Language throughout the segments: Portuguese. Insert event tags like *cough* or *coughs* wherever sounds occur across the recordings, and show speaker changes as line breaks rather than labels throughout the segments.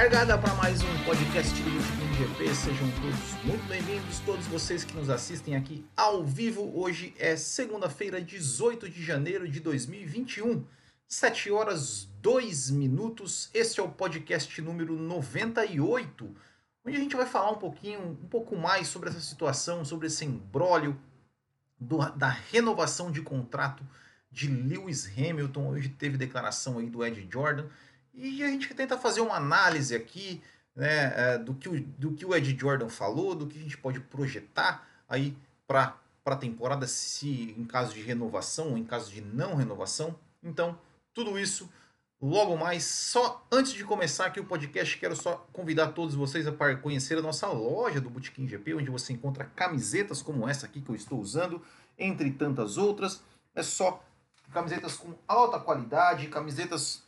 largada para mais um podcast do Botequim GP. Sejam todos muito bem-vindos, todos vocês que nos assistem aqui ao vivo. Hoje é segunda-feira, 18 de janeiro de 2021, 7 horas 2 minutos. Este é o podcast número 98, onde a gente vai falar um pouquinho, um pouco mais sobre essa situação, sobre esse embrólio da renovação de contrato de Lewis Hamilton. Hoje teve declaração aí do Ed Jordan. E a gente tenta fazer uma análise aqui né, é, do, que o, do que o Ed Jordan falou, do que a gente pode projetar aí para a temporada, se em caso de renovação ou em caso de não renovação. Então, tudo isso logo mais. Só antes de começar aqui o podcast, quero só convidar todos vocês a conhecer a nossa loja do Botequim GP, onde você encontra camisetas como essa aqui que eu estou usando, entre tantas outras. É só camisetas com alta qualidade, camisetas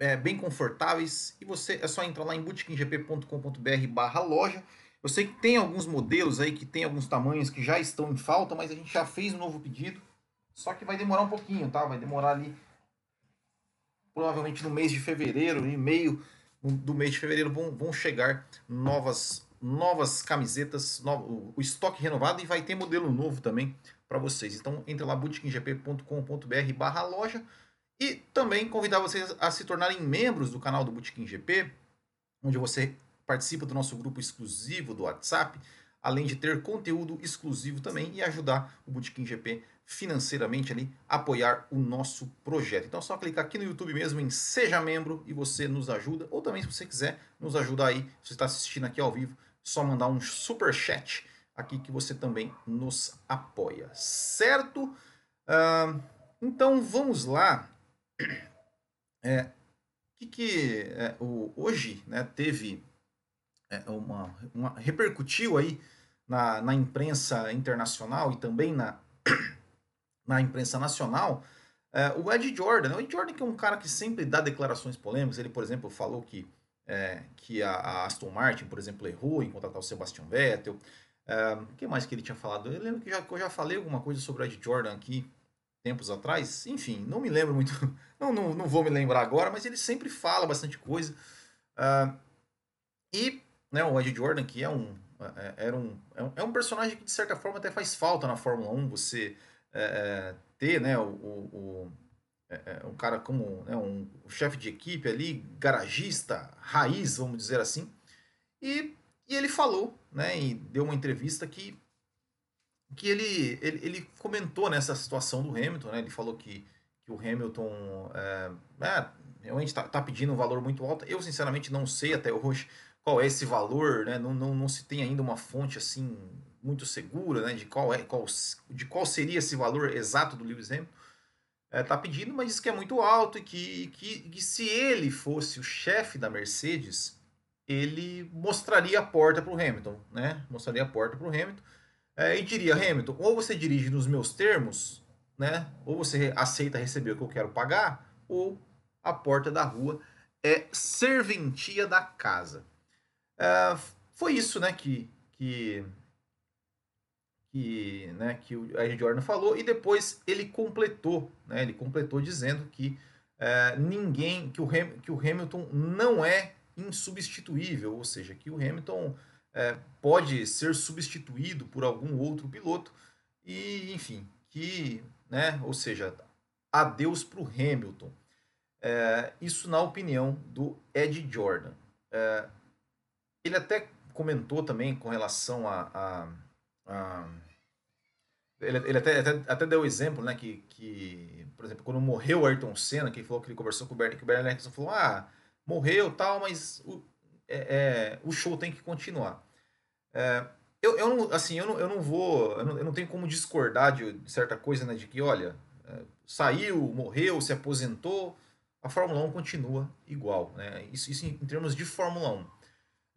é, bem confortáveis e você é só entrar lá em bootkinggp.com.br barra loja. Eu sei que tem alguns modelos aí que tem alguns tamanhos que já estão em falta, mas a gente já fez um novo pedido. Só que vai demorar um pouquinho, tá? Vai demorar ali provavelmente no mês de fevereiro, e meio do mês de fevereiro vão, vão chegar novas novas camisetas, novo, o estoque renovado e vai ter modelo novo também para vocês. Então entre lá bootkinggp.com.br barra loja e também convidar vocês a se tornarem membros do canal do Botequim GP, onde você participa do nosso grupo exclusivo do WhatsApp, além de ter conteúdo exclusivo também e ajudar o Botequim GP financeiramente ali, apoiar o nosso projeto. Então é só clicar aqui no YouTube mesmo em Seja Membro e você nos ajuda, ou também se você quiser nos ajudar aí, se você está assistindo aqui ao vivo, só mandar um super chat aqui que você também nos apoia, certo? Uh, então vamos lá é, que, que é, o, hoje né, teve é, uma, uma, repercutiu aí na, na imprensa internacional e também na, *clears throat* na imprensa nacional é, o Ed Jordan. O Ed Jordan que é um cara que sempre dá declarações polêmicas. Ele, por exemplo, falou que, é, que a, a, Aston Martin, por exemplo, errou em contratar o Sebastian Vettel. É, o que mais que ele tinha falado? Eu lembro que, já, que eu já falei alguma coisa sobre o Ed Jordan aqui tempos atrás. Enfim, não me lembro muito, *laughs* não, não, não vou me lembrar agora, mas ele sempre fala bastante coisa. Uh, e né, o Ed Jordan, que é um, é, era um, é um, é um personagem que de certa forma até faz falta na Fórmula 1, você é, é, ter né, o, o, é, é, um cara como né, um, um chefe de equipe ali, garagista, raiz, vamos dizer assim. E, e ele falou, né, e deu uma entrevista que que ele, ele, ele comentou nessa situação do Hamilton, né? Ele falou que, que o Hamilton é, é, realmente está tá pedindo um valor muito alto. Eu, sinceramente, não sei até hoje qual é esse valor, né? Não, não, não se tem ainda uma fonte assim muito segura, né? De qual, é, qual, de qual seria esse valor exato do Lewis Hamilton. É, tá pedindo, mas diz que é muito alto e que, que, que se ele fosse o chefe da Mercedes, ele mostraria a porta para o Hamilton, né? Mostraria a porta para o Hamilton é, e diria, Hamilton, ou você dirige nos meus termos, né? Ou você aceita receber o que eu quero pagar, ou a porta da rua é serventia da casa. É, foi isso, né, que que que, né, que o Ed Jordan falou e depois ele completou, né? Ele completou dizendo que é, ninguém, que o, Ham, que o Hamilton não é insubstituível, ou seja, que o Hamilton é, pode ser substituído por algum outro piloto e, enfim, que, né, ou seja, adeus para o Hamilton. É, isso na opinião do Ed Jordan. É, ele até comentou também com relação a, a, a ele, ele até, até, até, deu exemplo, né, que, que, por exemplo, quando morreu o Ayrton Senna, que ele falou que ele conversou com o Bernie, que o Bernie Eccleston falou, ah, morreu tal, mas o, é, é, o show tem que continuar. É, eu, eu, não, assim, eu, não, eu não vou, eu não, eu não tenho como discordar de, certa coisa, né, de que, olha, é, saiu, morreu, se aposentou, a Fórmula 1 continua igual, né? Isso, isso em, em termos de Fórmula 1.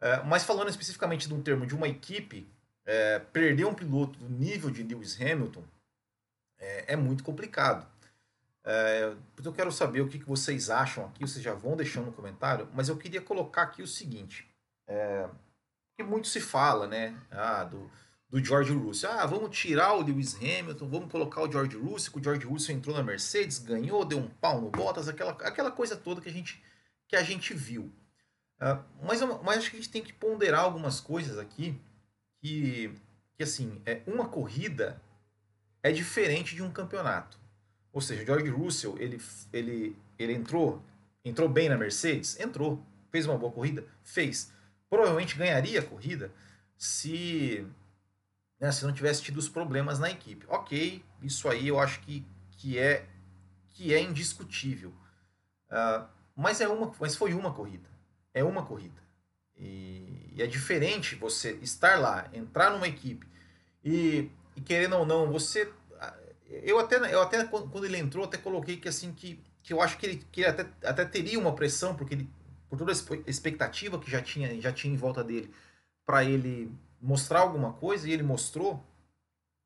É, mas falando especificamente de um termo de uma equipe, é, perder um piloto do nível de Lewis Hamilton é, é muito complicado. É, eu quero saber o que, vocês acham aqui, vocês já vão deixando no comentário, mas eu queria colocar aqui o seguinte. É, que muito se fala, né? Ah, do, do George Russell. Ah, vamos tirar o Lewis Hamilton, vamos colocar o George Russell, que o George Russell entrou na Mercedes, ganhou, deu um pau no Bottas, aquela, aquela coisa toda que a gente, que a gente viu. Uh, mas, mas acho que a gente tem que ponderar algumas coisas aqui que, que assim, é, uma corrida é diferente de um campeonato. Ou seja, George Russell, ele, ele, ele entrou, entrou bem na Mercedes? Entrou. Fez uma boa corrida? Fez. Provavelmente ganharia a corrida se, né, se não tivesse tido os problemas na equipe. Ok, isso aí eu acho que, que, é, que é indiscutível. Uh, mas, é uma, mas foi uma corrida. É uma corrida. E, e, é diferente você estar lá, entrar numa equipe e, e querendo ou não, você. Eu até, eu até quando ele entrou, até coloquei que assim que, que eu acho que ele, que ele até, até teria uma pressão, porque ele, por toda a expectativa que já tinha, já tinha em volta dele, para ele mostrar alguma coisa, e ele mostrou.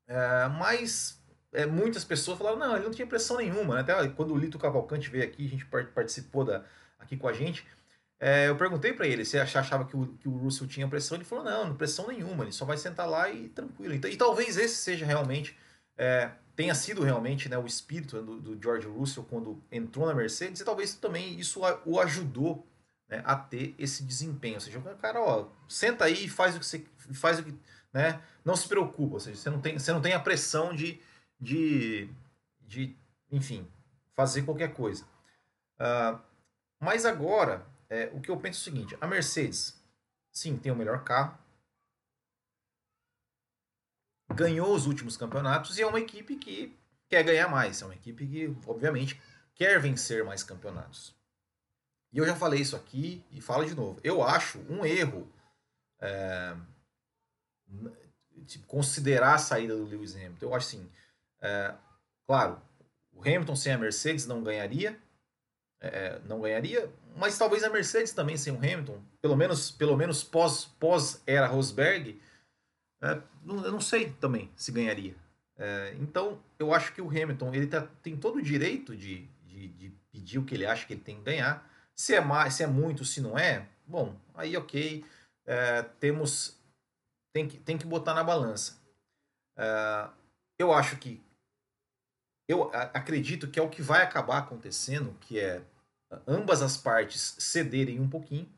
É, mas é, muitas pessoas falaram, não, ele não tinha pressão nenhuma. Né? Até quando o Lito Cavalcante veio aqui, a gente participou da, aqui com a gente. É, eu perguntei para ele se achava que o, que o Russell tinha pressão. Ele falou: não, não pressão nenhuma, ele só vai sentar lá e tranquilo. Então, e talvez esse seja realmente, é, tenha sido realmente né, o espírito do, do, George Russell quando entrou na Mercedes, e talvez também isso o ajudou né, a ter esse desempenho. Ou seja, o cara, ó, senta aí e faz o que você faz o que. Né, não se preocupa, ou seja, você não tem, você não tem a pressão de, de, de enfim, fazer qualquer coisa. Uh, mas agora, é, o que eu penso é o seguinte: a Mercedes, sim, tem o melhor carro, ganhou os últimos campeonatos e é uma equipe que quer ganhar mais. É uma equipe que, obviamente, quer vencer mais campeonatos. E eu já falei isso aqui e falo de novo. Eu acho um erro é, considerar a saída do Lewis Hamilton. Eu acho assim, é, claro, o Hamilton sem a Mercedes não ganharia, é, não ganharia, mas talvez a Mercedes também sem o Hamilton, pelo menos, pelo menos pós, pós era Rosberg, é, eu não sei também se ganharia. É, então eu acho que o Hamilton ele tá, tem todo o direito de, de, de, pedir o que ele acha que ele tem que ganhar. Se é mais, se é muito, se não é, bom, aí ok, é, temos tem que, tem que botar na balança. É, eu acho que eu acredito que é o que vai acabar acontecendo, que é ambas as partes cederem um pouquinho.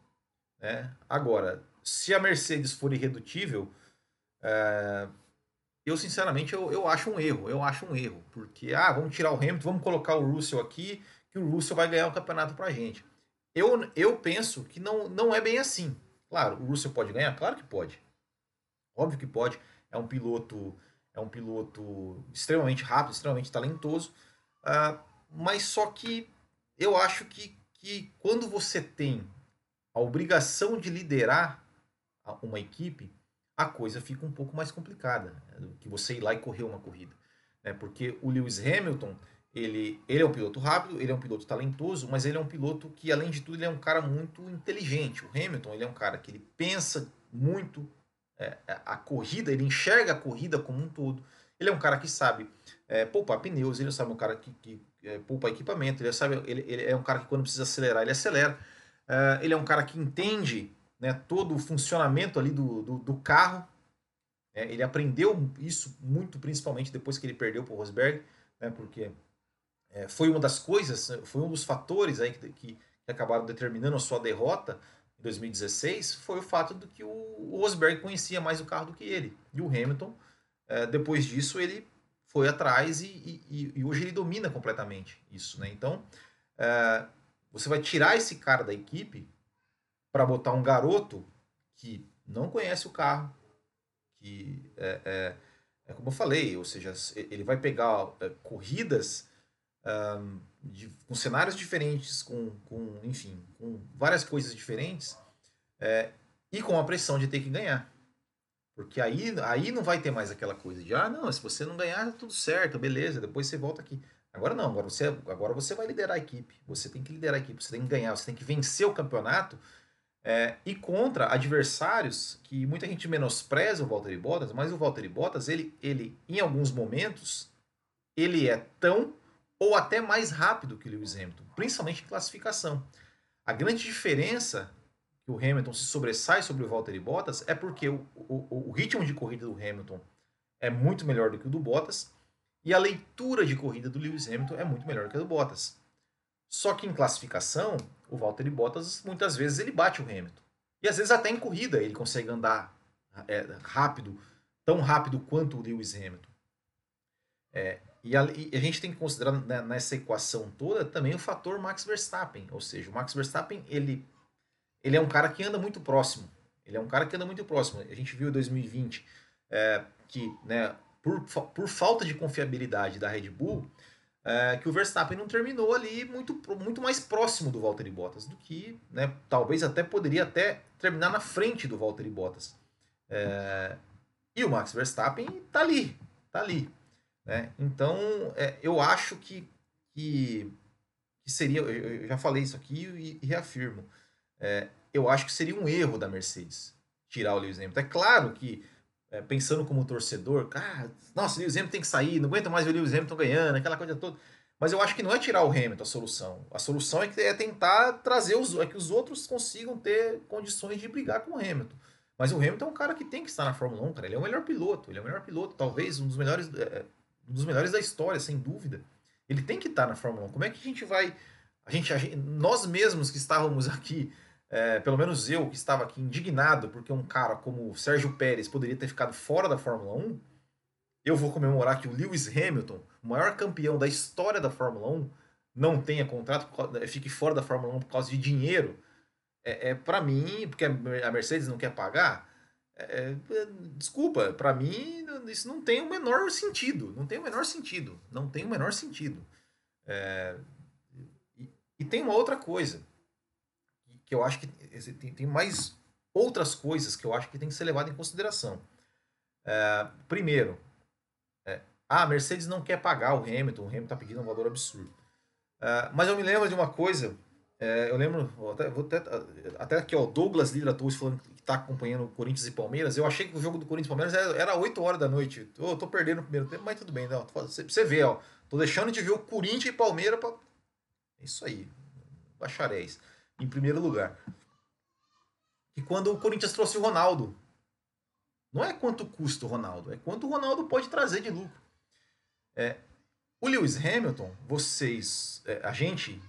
Né? Agora, se a Mercedes for irredutível, é, eu sinceramente eu, eu acho um erro. Eu acho um erro. Porque, ah, vamos tirar o Hamilton, vamos colocar o Russell aqui, que o Russell vai ganhar o campeonato pra gente. Eu, eu penso que não, não é bem assim. Claro, o Russell pode ganhar? Claro que pode. Óbvio que pode. É um piloto é um piloto extremamente rápido, extremamente talentoso. Uh, mas só que eu acho que, que quando você tem a obrigação de liderar uma equipe, a coisa fica um pouco mais complicada né, do que você ir lá e correr uma corrida. Né? Porque o Lewis Hamilton, ele, ele é um piloto rápido, ele é um piloto talentoso, mas ele é um piloto que, além de tudo, ele é um cara muito inteligente. O Hamilton, ele é um cara que ele pensa muito é, a corrida, ele enxerga a corrida como um todo. Ele é um cara que sabe é, poupar pneus, ele sabe um cara que, que é, poupa equipamento, ele, sabe, ele, ele é um cara que quando precisa acelerar, ele acelera. É, ele é um cara que entende né, todo o funcionamento ali do, do, do carro. É, ele aprendeu isso muito, principalmente depois que ele perdeu para o Rosberg, né, porque é, foi uma das coisas, foi um dos fatores aí que, que, que acabaram determinando a sua derrota em 2016, foi o fato de que o, o Rosberg conhecia mais o carro do que ele. E o Hamilton, é, depois disso, ele foi atrás e, e, e, hoje ele domina completamente isso. Né? Então, é, você vai tirar esse cara da equipe para botar um garoto que não conhece o carro, que é, é, é como eu falei, ou seja, ele vai pegar é, corridas um, de, com cenários diferentes, com, com, enfim, com várias coisas diferentes, é, e com a pressão de ter que ganhar. Porque aí, aí não vai ter mais aquela coisa de, ah, não, se você não ganhar, tá tudo certo, beleza, depois você volta aqui. Agora não, agora você, agora você vai liderar a equipe. Você tem que liderar a equipe, você tem que ganhar, você tem que vencer o campeonato é, e contra adversários que muita gente menospreza o Valtteri Bottas, mas o Valtteri Bottas, ele, ele em alguns momentos, ele é tão ou até mais rápido que o Lewis Hamilton, principalmente em classificação. A grande diferença que o Hamilton se sobressai sobre o Valtteri Bottas é porque o, o, o ritmo de corrida do Hamilton é muito melhor do que o do Bottas e a leitura de corrida do Lewis Hamilton é muito melhor que a do Bottas. Só que em classificação, o Valtteri Bottas muitas vezes ele bate o Hamilton. E às vezes até em corrida ele consegue andar é, rápido, tão rápido quanto o Lewis Hamilton. É, e, a, e, a, gente tem que considerar né, nessa equação toda também o fator Max Verstappen. Ou seja, o Max Verstappen ele, ele é um cara que anda muito próximo. Ele é um cara que anda muito próximo. A gente viu em 2020 é, que, né, por, por falta de confiabilidade da Red Bull, é, que o Verstappen não terminou ali muito, muito mais próximo do Valtteri Bottas do que, né, talvez até poderia até terminar na frente do Valtteri Bottas. É, e o Max Verstappen tá ali, tá ali. Né? Então, é, eu acho que, que, que, seria, eu já falei isso aqui e, e reafirmo, é, eu acho que seria um erro da Mercedes tirar o Lewis Hamilton. É claro que é, pensando como torcedor, ah, nossa, o Lewis Hamilton tem que sair, não aguenta mais ver o Lewis Hamilton ganhando, aquela coisa toda. Mas eu acho que não é tirar o Hamilton a solução. A solução é, que é tentar trazer os, é que os outros consigam ter condições de brigar com o Hamilton. Mas o Hamilton é um cara que tem que estar na Fórmula 1, cara. Ele é o melhor piloto, ele é o melhor piloto, talvez um dos melhores, é, um dos melhores da história, sem dúvida. Ele tem que estar na Fórmula 1. Como é que a gente vai. A gente, a gente nós mesmos que estávamos *laughs* aqui é, pelo menos eu que estava aqui indignado porque um cara como o Sérgio Pérez poderia ter ficado fora da Fórmula 1, eu vou comemorar que o Lewis Hamilton, o maior campeão da história da Fórmula 1, não tenha contrato, fique fora da Fórmula 1 por causa de dinheiro. É, é para mim, porque a Mercedes não quer pagar. É, é desculpa, para mim isso não tem o menor sentido. Não tem o menor sentido. Não tem o menor sentido. É, e, e tem uma outra coisa que eu acho que tem, tem mais outras coisas que eu acho que tem que ser levado em consideração. É, primeiro, é, a Mercedes não quer pagar o Hamilton, o Hamilton está pedindo um valor absurdo. É, mas eu me lembro de uma coisa, é, eu lembro, até, vou até, até aqui, ó, Douglas Lira Torres falando que está acompanhando Corinthians e Palmeiras. Eu achei que o jogo do Corinthians e Palmeiras era, era 8 horas da noite. Eu tô perdendo o primeiro tempo, mas tudo bem. Não, você, você vê, ó, tô deixando de ver o Corinthians e Palmeiras. É isso aí, bacharéis em primeiro lugar. E quando o Corinthians trouxe o Ronaldo, não é quanto custa o Ronaldo, é quanto o Ronaldo pode trazer de lucro. É, o Lewis Hamilton, vocês, é, a gente,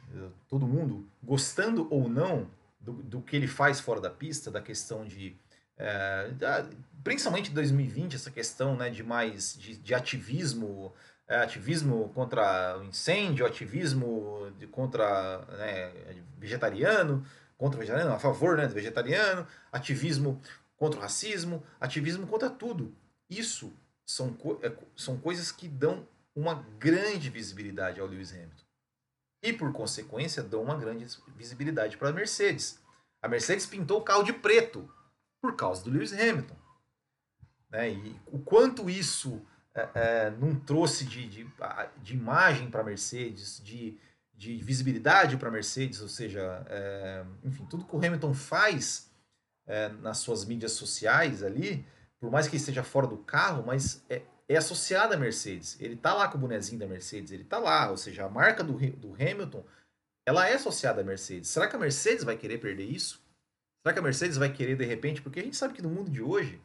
todo mundo, gostando ou não do, do que ele faz fora da pista, da questão de. É, da, principalmente em 2020, essa questão né, de mais de, de ativismo ativismo contra o incêndio, ativismo de, contra né, vegetariano, contra o vegetariano, a favor né, do vegetariano, ativismo contra o racismo, ativismo contra tudo. Isso são, é, são coisas que dão uma grande visibilidade ao Lewis Hamilton. E, por consequência, dão uma grande visibilidade para a Mercedes. A Mercedes pintou o carro de preto por causa do Lewis Hamilton. Né? E o quanto isso é, é, não trouxe de, de, de imagem para a Mercedes, de, de visibilidade para a Mercedes, ou seja, é, enfim, tudo que o Hamilton faz é, nas suas mídias sociais ali, por mais que ele esteja fora do carro, mas é, é associado à Mercedes. Ele tá lá com o bonezinho da Mercedes, ele tá lá, ou seja, a marca do, do Hamilton, ela é associada à Mercedes. Será que a Mercedes vai querer perder isso? Será que a Mercedes vai querer de repente? Porque a gente sabe que no mundo de hoje,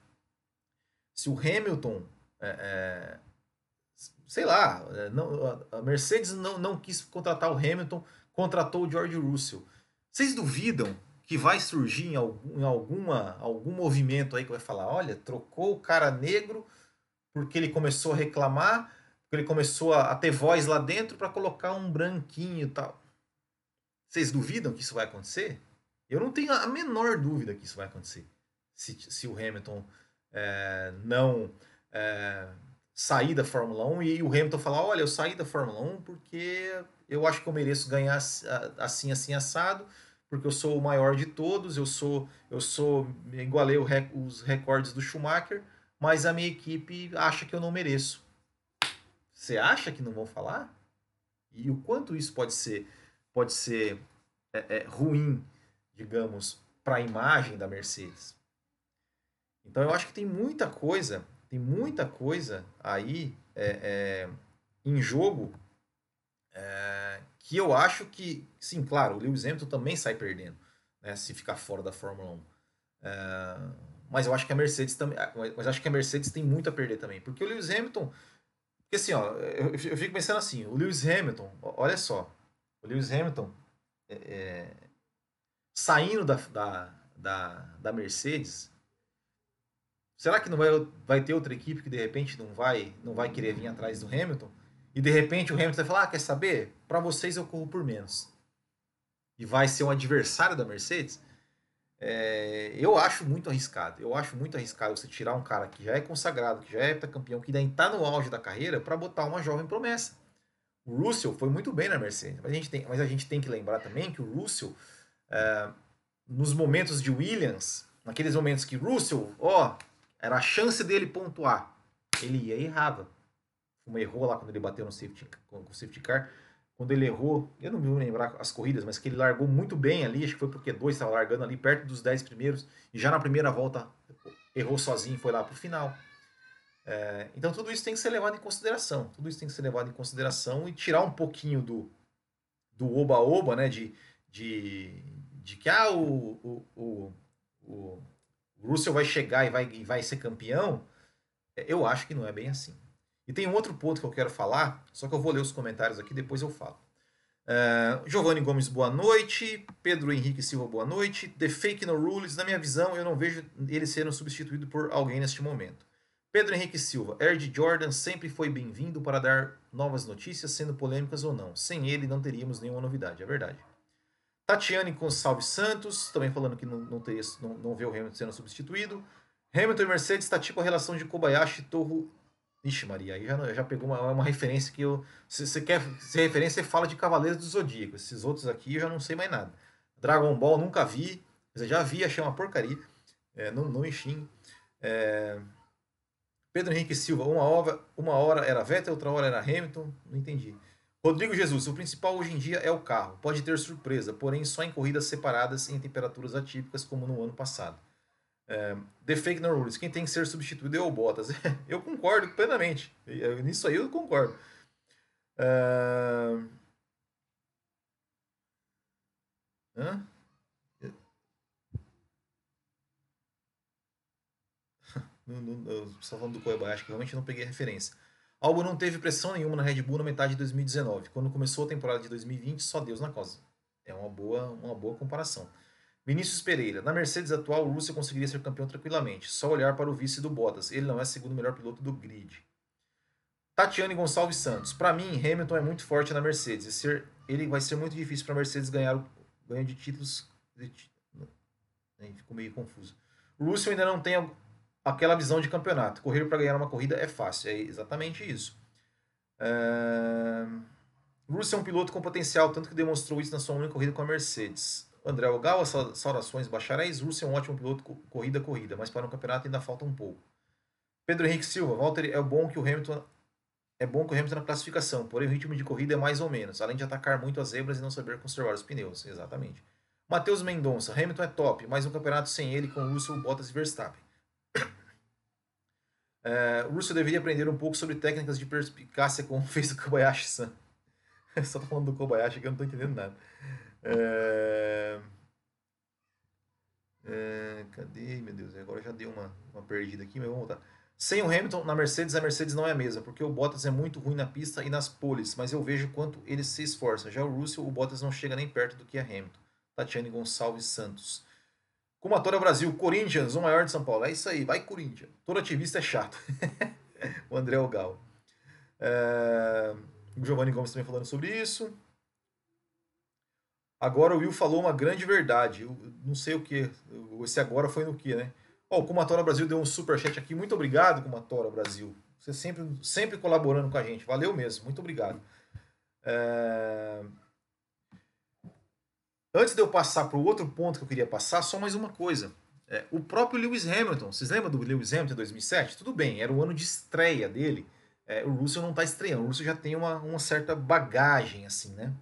se o Hamilton é, é, sei lá, é, não, a Mercedes não, não quis contratar o Hamilton, contratou o George Russell. Vocês duvidam que vai surgir em, algum, em alguma, algum movimento aí que vai falar, olha, trocou o cara negro porque ele começou a reclamar, porque ele começou a, a ter voz lá dentro para colocar um branquinho e tal. Vocês duvidam que isso vai acontecer? Eu não tenho a menor dúvida que isso vai acontecer. Se, se o Hamilton é, não é, sair da Fórmula 1 e o Hamilton falar: olha, eu saí da Fórmula 1 porque eu acho que eu mereço ganhar assim, assim, assado, porque eu sou o maior de todos, eu sou, eu sou, igualei rec, os recordes do Schumacher, mas a minha equipe acha que eu não mereço. Você acha que não vão falar? E o quanto isso pode ser, pode ser é, é, ruim, digamos, para a imagem da Mercedes? Então eu acho que tem muita coisa tem muita coisa aí é, é, em jogo é, que eu acho que, sim, claro, o Lewis Hamilton também sai perdendo né, se ficar fora da Fórmula 1. É, mas eu acho que a Mercedes também. Mas acho que a Mercedes tem muito a perder também. Porque o Lewis Hamilton. Porque assim, ó, eu, eu fico pensando assim, o Lewis Hamilton, olha só, o Lewis Hamilton é, é saindo da, da, da, da Mercedes, será que não vai, vai ter outra equipe que de repente não vai, não vai querer vir atrás do Hamilton? E de repente o Hamilton vai falar: ah, quer saber? Para vocês eu corro por menos. E vai ser um adversário da Mercedes? É, eu acho muito arriscado. Eu acho muito arriscado você tirar um cara que já é consagrado, que já é campeão, que ainda está no auge da carreira, para botar uma jovem promessa. O Russell foi muito bem na Mercedes, mas a gente tem, mas a gente tem que lembrar também que o Russell, é, nos momentos de Williams, naqueles momentos que Russell, ó, era a chance dele pontuar, ele ia e errava. Como errou lá quando ele bateu no safety, com o safety car quando ele errou, eu não me lembrar as corridas, mas que ele largou muito bem ali, acho que foi porque dois estava largando ali perto dos 10 primeiros, e já na primeira volta errou sozinho e foi lá para o final. É, então tudo isso tem que ser levado em consideração, tudo isso tem que ser levado em consideração e tirar um pouquinho do do oba-oba, né, de, de, de que ah, o, o, o, o Russell vai chegar e vai, e vai ser campeão, eu acho que não é bem assim. E tem um outro ponto que eu quero falar, só que eu vou ler os comentários aqui, depois eu falo. Uh, Giovanni Gomes, boa noite. Pedro Henrique Silva, boa noite. The Fake No Rules, na minha visão, eu não vejo ele sendo substituído por alguém neste momento. Pedro Henrique Silva, Erd Jordan sempre foi bem-vindo para dar novas notícias, sendo polêmicas ou não. Sem ele, não teríamos nenhuma novidade, é verdade. Tatiane Gonçalves Santos, também falando que não, não, teria, não, não vê o Hamilton sendo substituído. Hamilton e Mercedes está tipo a relação de Kobayashi e Torro Ixi, Maria, aí já, já pegou uma, uma referência que eu. Se você quer ser referência, você fala de Cavaleiros do Zodíaco. Esses outros aqui eu já não sei mais nada. Dragon Ball nunca vi. Eu já vi, achei uma porcaria. É, não, não enxingo. É... Pedro Henrique Silva, uma hora, uma hora era Vettel, outra hora era Hamilton. Não entendi. Rodrigo Jesus, o principal hoje em dia é o carro. Pode ter surpresa, porém só em corridas separadas em temperaturas atípicas, como no ano passado. É, the fake no rules. Quem tem que ser substituído é o Bottas. *laughs* eu concordo plenamente. Nisso aí eu concordo. É... Hã? *laughs* Está falando do Kobayashi, que realmente não peguei a referência. Algo não teve pressão nenhuma na Red Bull na metade de 2019. Quando começou a temporada de 2020, só Deus na causa. É uma boa, uma boa comparação. Vinícius Pereira. Na Mercedes atual, o Russell conseguiria ser campeão tranquilamente. Só olhar para o vice do Bottas. Ele não é segundo melhor piloto do grid. Tatiane Gonçalves Santos. Para mim, Hamilton é muito forte na Mercedes. Ser, ele vai ser muito difícil para a Mercedes ganhar o ganho de títulos. De, ficou meio confuso. O Russell ainda não tem aquela visão de campeonato. Correr para ganhar uma corrida é fácil. É exatamente isso. É... Russell é um piloto com potencial, tanto que demonstrou isso na sua única corrida com a Mercedes. André Ogawa, saudações bacharéis. Russell é um ótimo piloto corrida corrida, mas para um campeonato ainda falta um pouco. Pedro Henrique Silva, Walter, é bom que o Hamilton é bom que o Hamilton na classificação, porém o ritmo de corrida é mais ou menos, além de atacar muito as zebras e não saber conservar os pneus. Exatamente. Matheus Mendonça, Hamilton é top, mas um campeonato sem ele com Russell, Bottas e Verstappen. É, Russell deveria aprender um pouco sobre técnicas de perspicácia como *laughs* fez o Kobayashi-san. Só tô falando do Kobayashi que eu não tô entendendo nada. É... É... Cadê? Meu Deus, agora já deu uma, uma perdida aqui, mas vamos voltar. Sem o Hamilton na Mercedes, a Mercedes não é a mesma, porque o Bottas é muito ruim na pista e nas poles, mas eu vejo quanto ele se esforça. Já o Russell, o Bottas não chega nem perto do que é Hamilton. Tatiane Gonçalves Santos. Kumatora Brasil, Corinthians, o maior de São Paulo. É isso aí, vai Corinthians. Todo ativista é chato. *laughs* o André Ogal. É... O Giovanni Gomes também falando sobre isso. Agora o Will falou uma grande verdade. Eu não sei o que. Esse agora foi no que, né? Ó, o Kumatora Brasil deu um super chat aqui. Muito obrigado, Kumatora Brasil. Você sempre, sempre colaborando com a gente. Valeu mesmo. Muito obrigado. É... Antes de eu passar para o outro ponto que eu queria passar, só mais uma coisa. É, o próprio Lewis Hamilton, vocês lembram do Lewis Hamilton em 2007? Tudo bem, era o ano de estreia dele. É, o Russell não está estreando, o Russell já tem uma, uma certa bagagem, assim, né?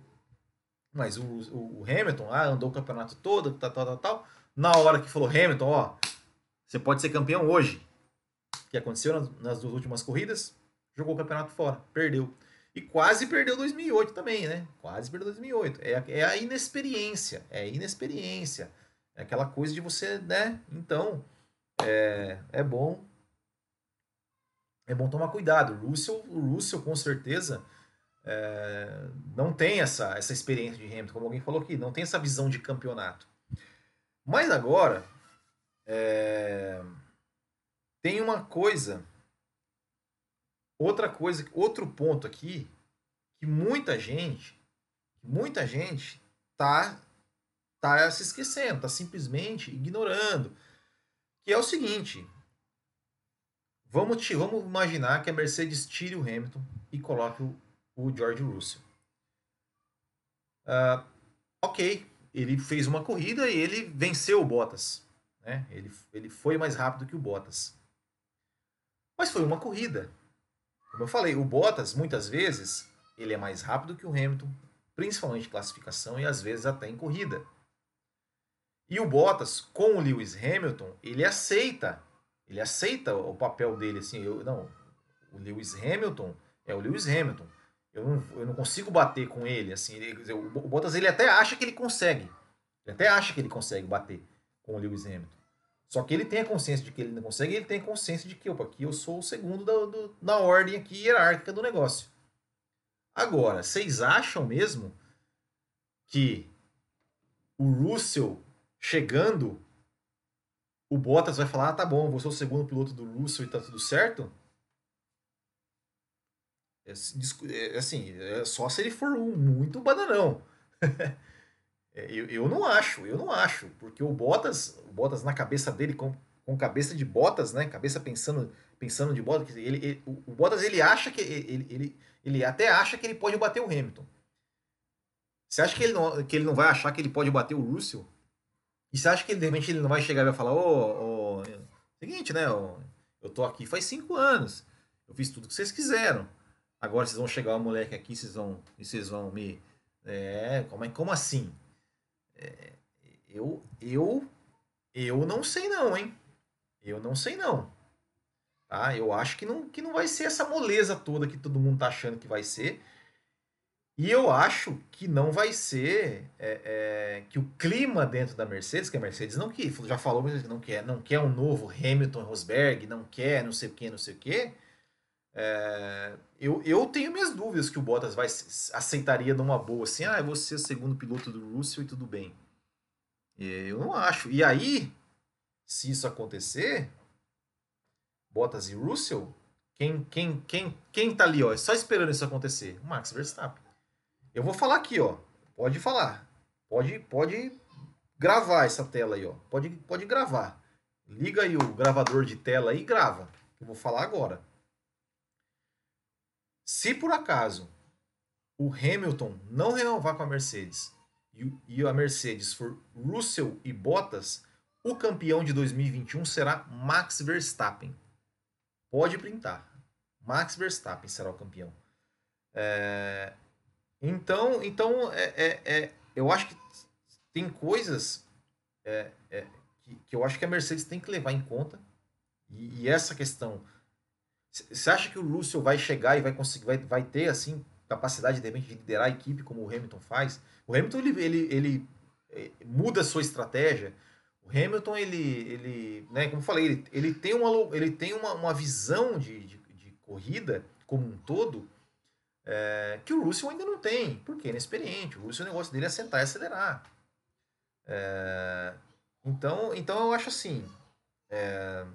Mas o, o, o Hamilton, ah, andou o campeonato todo, tal, tal, tal, tal. Na hora que falou Hamilton, ó, você pode ser campeão hoje. O que aconteceu nas, nas duas últimas corridas? Jogou o campeonato fora, perdeu. E quase perdeu 2008 também, né? Quase perdeu 2008. É, é a inexperiência, é a inexperiência. É aquela coisa de você, né? Então, é, é bom é bom tomar cuidado. O Russell, o Russell com certeza é, não tem essa, essa experiência de Hamilton, como alguém falou aqui, não tem essa visão de campeonato. Mas agora é... tem uma coisa, outra coisa, outro ponto aqui que muita gente, muita gente tá tá se esquecendo, tá simplesmente ignorando, que é o seguinte: vamos vamos imaginar que a Mercedes tire o Hamilton e coloque o, o George Russell. Uh, ok, ele fez uma corrida e ele venceu o Bottas. Né? Ele, ele foi mais rápido que o Bottas. Mas foi uma corrida. Como eu falei, o Bottas, muitas vezes, ele é mais rápido que o Hamilton, principalmente em classificação e às vezes até em corrida. E o Bottas, com o Lewis Hamilton, ele aceita, ele aceita o papel dele assim, eu, não, o Lewis Hamilton é o Lewis Hamilton. Eu não, eu não consigo bater com ele. Assim, ele, o Bottas ele até acha que ele consegue. Ele até acha que ele consegue bater com o Lewis Hamilton. Só que ele tem a consciência de que ele não consegue ele tem a consciência de que opa, aqui eu sou o segundo da, do, da ordem aqui hierárquica do negócio. Agora, vocês acham mesmo que o Russell chegando, o Bottas vai falar: ah, tá bom, vou ser o segundo piloto do Russell e tá tudo certo? É, é, assim, é só se ele for muito bananão. *laughs* É, eu, eu não acho, eu não acho, porque o Bottas, o Bottas na cabeça dele, com, com cabeça de Bottas, né? Cabeça pensando, pensando de Bottas, ele, ele, o, Bottas ele acha que ele, ele, ele até acha que ele pode bater o Hamilton. Você acha que ele não, que ele não vai achar que ele pode bater o Russell? E você acha que de repente ele não vai chegar e vai falar, ô, ô seguinte, né? Ô, eu tô aqui faz cinco anos, eu fiz tudo que vocês quiseram. Agora vocês vão chegar o moleque aqui, vocês vão, vocês vão me. É, como, como assim? Eu, eu, eu não sei não, hein? Eu não sei não. Tá? Eu acho que não, que não vai ser essa moleza toda que todo mundo tá achando que vai ser. E eu acho que não vai ser é, é, que o clima dentro da Mercedes, que a Mercedes não quer, já falou, mas não quer, não quer um novo Hamilton Rosberg, não quer não sei o que, não sei o que. É, eu, eu tenho minhas dúvidas que o Bottas vai aceitaria numa boa assim, ah, eu vou ser segundo piloto do Russell e tudo bem. Eu não acho. E aí, se isso acontecer, Bottas e Russell, quem quem quem quem tá ali, ó, só esperando isso acontecer? O Max Verstappen. Eu vou falar aqui, ó. Pode falar. Pode pode gravar essa tela aí, ó. Pode pode gravar. Liga aí o gravador de tela aí e grava. Eu vou falar agora. Se por acaso o Hamilton não renovar com a Mercedes e a Mercedes for Russell e Bottas, o campeão de 2021 será Max Verstappen. Pode printar. Max Verstappen será o campeão. É... Então, então é, é, é, eu acho que tem coisas é, é, que, que, eu acho que a Mercedes tem que levar em conta. E, e essa questão você acha que o Russell vai chegar e vai conseguir, vai, vai ter assim capacidade de, repente, de liderar a equipe como o Hamilton faz? O Hamilton ele, ele, ele eh, muda a sua estratégia. O Hamilton ele, ele, né, como eu falei, ele, ele tem uma, ele tem uma, uma visão de, de, de corrida como um todo é, que o Russell ainda não tem, porque é inexperiente. O Russell o negócio dele é sentar e acelerar. É, então, então eu acho assim. É,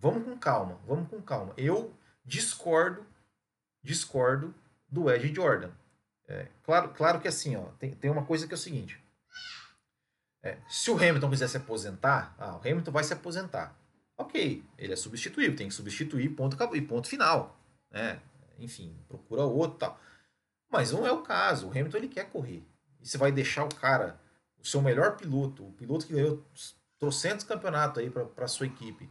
Vamos com calma, vamos com calma. Eu discordo, discordo do Ed Jordan. É, claro, claro que assim, ó, tem, tem uma coisa que é o seguinte. É, se o Hamilton quiser se aposentar, ah, o Hamilton vai se aposentar. Ok, ele é substituível, tem que substituir ponto, e ponto final. Né? Enfim, procura outro tal. Mas não é o caso. O Hamilton ele quer correr. E você vai deixar o cara, o seu melhor piloto, o piloto que ganhou trocentos campeonatos aí para sua equipe,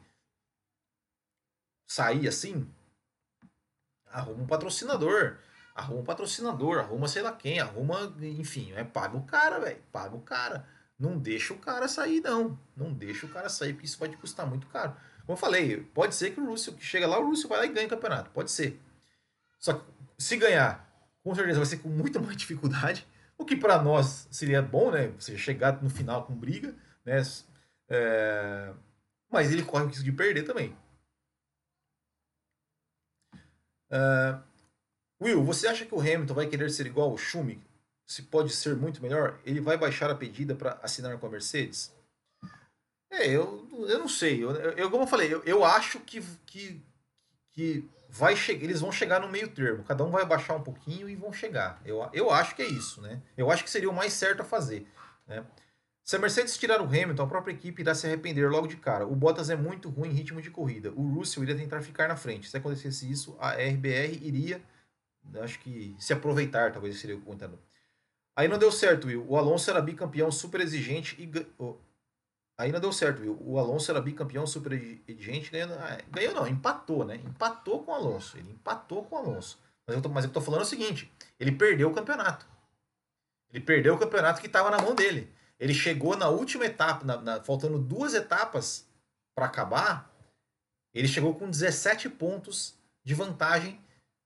sair assim, arruma um patrocinador. Arruma um patrocinador, arruma sei lá quem, arruma, enfim, é, paga o cara, velho. Paga o cara. Não deixa o cara sair, não. Não deixa o cara sair, porque isso pode custar muito caro. Como eu falei, pode ser que o Russell, que chega lá, o Russell vai lá e ganha o campeonato. Pode ser. Só que se ganhar, com certeza vai ser com muita mais dificuldade. O que para nós seria bom, né? Você chegar no final com briga, né? É... Mas ele corre o risco de perder também. Uh, Will, você acha que o Hamilton vai querer ser igual ao Schumi? Se pode ser muito melhor, ele vai baixar a pedida para assinar com a Mercedes? É, eu, eu não sei. Eu, eu como eu falei, eu, eu acho que, que, que vai chegar, eles vão chegar no meio termo. Cada um vai baixar um pouquinho e vão chegar. Eu, eu acho que é isso, né? Eu acho que seria o mais certo a fazer. Né? Se a Mercedes tirar o Hamilton, a própria equipe irá se arrepender logo de cara. O Bottas é muito ruim em ritmo de corrida. O Russell iria tentar ficar na frente. Se acontecesse isso, a RBR iria, acho que, se aproveitar, talvez seria o comentário. Aí não deu certo, Will. O Alonso era bicampeão super exigente e. Oh, aí não deu certo, Will. O Alonso era bicampeão super exigente ganhou. Ah, ganhou não, empatou, né? Empatou com o Alonso. Ele empatou com o Alonso. Mas eu tô, mas eu tô falando o seguinte: ele perdeu o campeonato. Ele perdeu o campeonato que estava na mão dele. Ele chegou na última etapa, na, na, faltando duas etapas para acabar. Ele chegou com 17 pontos de vantagem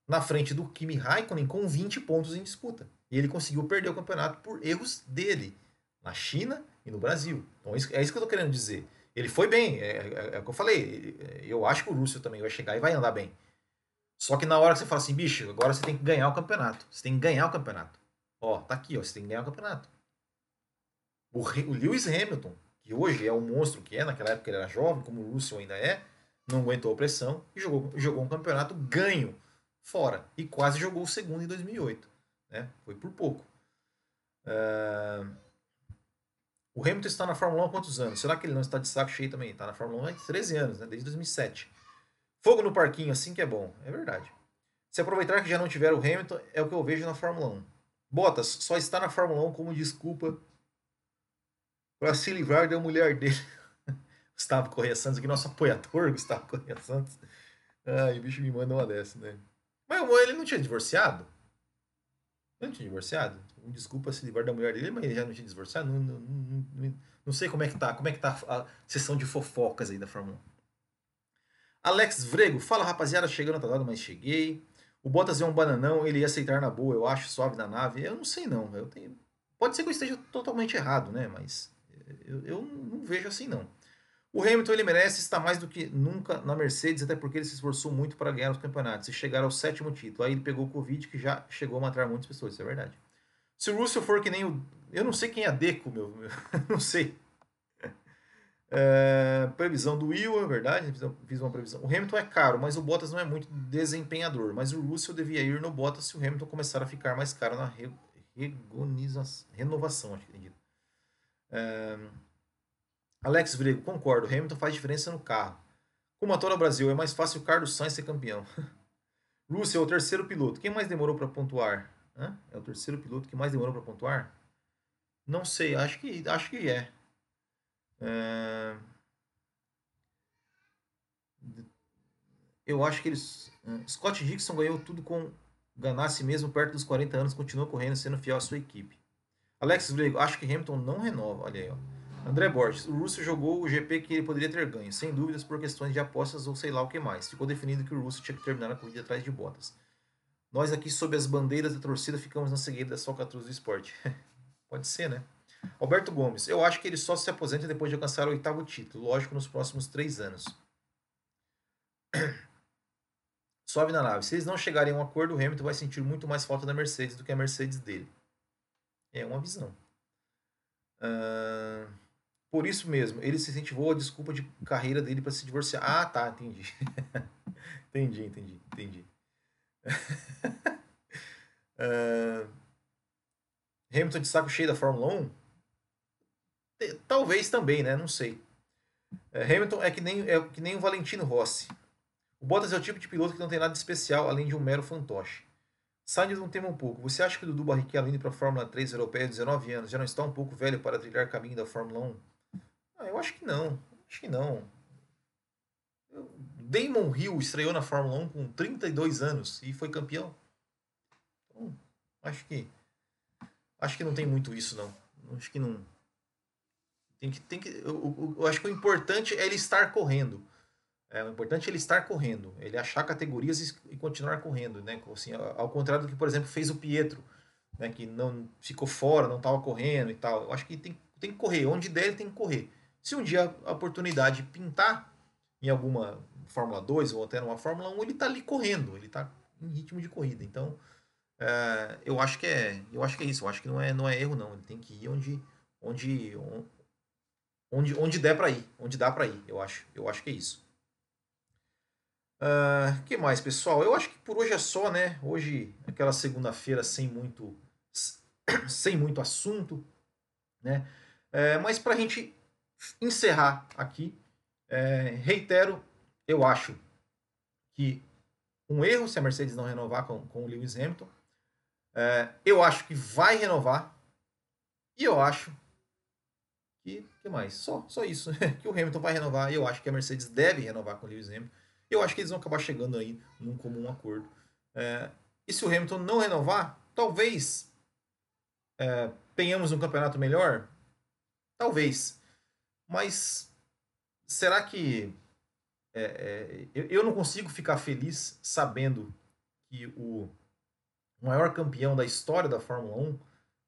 na frente do Kimi Raikkonen com 20 pontos em disputa. E ele conseguiu perder o campeonato por erros dele, na China e no Brasil. Então é isso que eu estou querendo dizer. Ele foi bem, é, é, é, o que eu falei. Eu acho que o Russell também vai chegar e vai andar bem. Só que na hora que você fala assim, bicho, agora você tem que ganhar o campeonato. Você tem que ganhar o campeonato. Ó, tá aqui, ó, você tem que ganhar o campeonato. O, o Lewis Hamilton, que hoje é o monstro que é, naquela época ele era jovem, como o Russell ainda é, não aguentou a pressão e jogou, jogou um campeonato ganho fora. E quase jogou o segundo em 2008. Né? Foi por pouco. Uh... O Hamilton está na Fórmula 1 há quantos anos? Será que ele não está de saco cheio também? Está na Fórmula 1 há 13 anos, né? desde 2007. Fogo no parquinho, assim que é bom. É verdade. Se aproveitar que já não tiver o Hamilton, é o que eu vejo na Fórmula 1. Bottas só está na Fórmula 1 como desculpa para se livrar da mulher dele. *laughs* Gustavo Correia Santos, aqui, nosso apoiador, Gustavo Correia Santos. Ai, o bicho me manda uma dessa, né? Mas ele não tinha divorciado? Não tinha divorciado? Desculpa se livrar da mulher dele, mas ele já não tinha divorciado? Não, não, não, não, sei como é que tá. Como é que tá a sessão de fofocas aí da Fórmula 1. Alex Vrego, fala rapaziada, chegando atrasado, mas cheguei. O Bottas é um bananão, ele ia aceitar na boa, eu acho, suave na nave. Eu não sei não, eu tenho... Pode ser que eu esteja totalmente errado, né? Mas eu, eu não vejo assim não. O Hamilton ele merece estar mais do que nunca na Mercedes, até porque ele se esforçou muito para ganhar os campeonatos e chegar ao sétimo título. Aí ele pegou o Covid, que já chegou a matar muitas pessoas, isso é verdade. Se o Russell for que nem o. Eu não sei quem é Deco, meu. meu *laughs* não sei. É, previsão do Will, é verdade, fiz uma previsão. O Hamilton é caro, mas o Bottas não é muito desempenhador. Mas o Russell devia ir no Bottas se o Hamilton começar a ficar mais caro na re, renovação, acho Alex Vrego, concordo. Hamilton faz diferença no carro. Como a Toro Brasil, é mais fácil o Carlos Sainz ser campeão. *laughs* Russell é o terceiro piloto. Quem mais demorou para pontuar? Hã? É o terceiro piloto que mais demorou para pontuar? Não sei, acho que, acho que é. é. Eu acho que eles. Scott Dixon ganhou tudo com Ganassi mesmo perto dos 40 anos, continuou correndo, sendo fiel à sua equipe. Alex Vrego, acho que Hamilton não renova. Olha aí, ó. André Borges, o Russo jogou o GP que ele poderia ter ganho, sem dúvidas por questões de apostas ou sei lá o que mais. Ficou definido que o Russo tinha que terminar a corrida atrás de Bottas. Nós aqui, sob as bandeiras da torcida, ficamos na seguida da Socatruz do esporte. *laughs* Pode ser, né? Alberto Gomes, eu acho que ele só se aposenta depois de alcançar o oitavo título, lógico, nos próximos três anos. *clears throat* Sobe na nave. Se eles não chegarem a um acordo, o Hamilton vai sentir muito mais falta da Mercedes do que a Mercedes dele. É uma visão. Uh, por isso mesmo, ele se incentivou a desculpa de carreira dele para se divorciar. Ah, tá, entendi. *laughs* entendi, entendi, entendi. *laughs* uh, Hamilton de saco cheio da Fórmula 1? Talvez também, né? Não sei. Uh, Hamilton é que, nem, é que nem o Valentino Rossi. O Bottas é o tipo de piloto que não tem nada de especial além de um mero fantoche. Saindo de um tema um pouco, você acha que o Dudu Barrichello indo para a Fórmula 3 europeia de 19 anos já não está um pouco velho para trilhar caminho da Fórmula 1? Ah, eu acho que não. Acho que não. Damon Hill estreou na Fórmula 1 com 32 anos e foi campeão. Então, acho que acho que não tem muito isso não. Acho que não tem que tem que eu, eu, eu acho que o importante é ele estar correndo. É, o importante é ele estar correndo, ele achar categorias e, continuar correndo, né? Assim, ao contrário do que, por exemplo, fez o Pietro, né? Que não ficou fora, não estava correndo e tal. Eu acho que tem, tem que correr, onde der ele tem que correr. Se um dia a oportunidade pintar em alguma Fórmula 2 ou até numa Fórmula 1, ele está ali correndo, ele está em ritmo de corrida. Então, é, eu acho que é, eu acho que é isso. Eu acho que não é, não é erro não. Ele tem que ir onde, onde, onde, onde der para ir, onde dá para ir, eu acho. Eu acho que é isso. Uh, que mais, pessoal? Eu acho que por hoje é só, né? Hoje, aquela segunda-feira sem muito *coughs* sem muito assunto, né? É, mas para a gente encerrar aqui, é, reitero, eu acho que um erro se a Mercedes não renovar com, com o Lewis Hamilton. É, eu acho que vai renovar. E eu acho que. que mais? Só, só isso. *laughs* que o Hamilton vai renovar. Eu acho que a Mercedes deve renovar com o Lewis Hamilton. Eu acho que eles vão acabar chegando aí num comum acordo. É, e se o Hamilton não renovar, talvez é, tenhamos um campeonato melhor? Talvez. Mas será que é, é, eu, eu não consigo ficar feliz sabendo que o maior campeão da história da Fórmula 1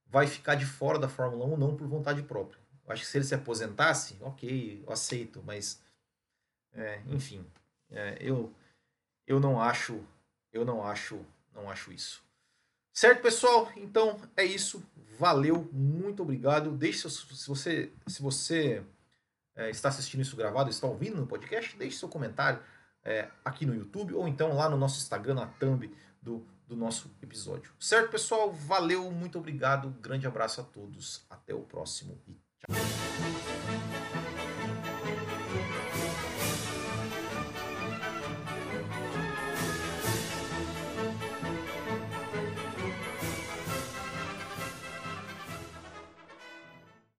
vai ficar de fora da Fórmula 1 não por vontade própria. Acho que se ele se aposentasse, ok, eu aceito, mas é, enfim, é, eu eu não acho eu não acho não acho isso. Certo, pessoal? Então é isso. Valeu, muito obrigado. Deixe se você se você é, está assistindo isso gravado, está ouvindo no podcast, deixe seu comentário é, aqui no YouTube ou então lá no nosso Instagram, na thumb do, do nosso episódio. Certo, pessoal? Valeu, muito obrigado. Grande abraço a todos. Até o próximo e tchau.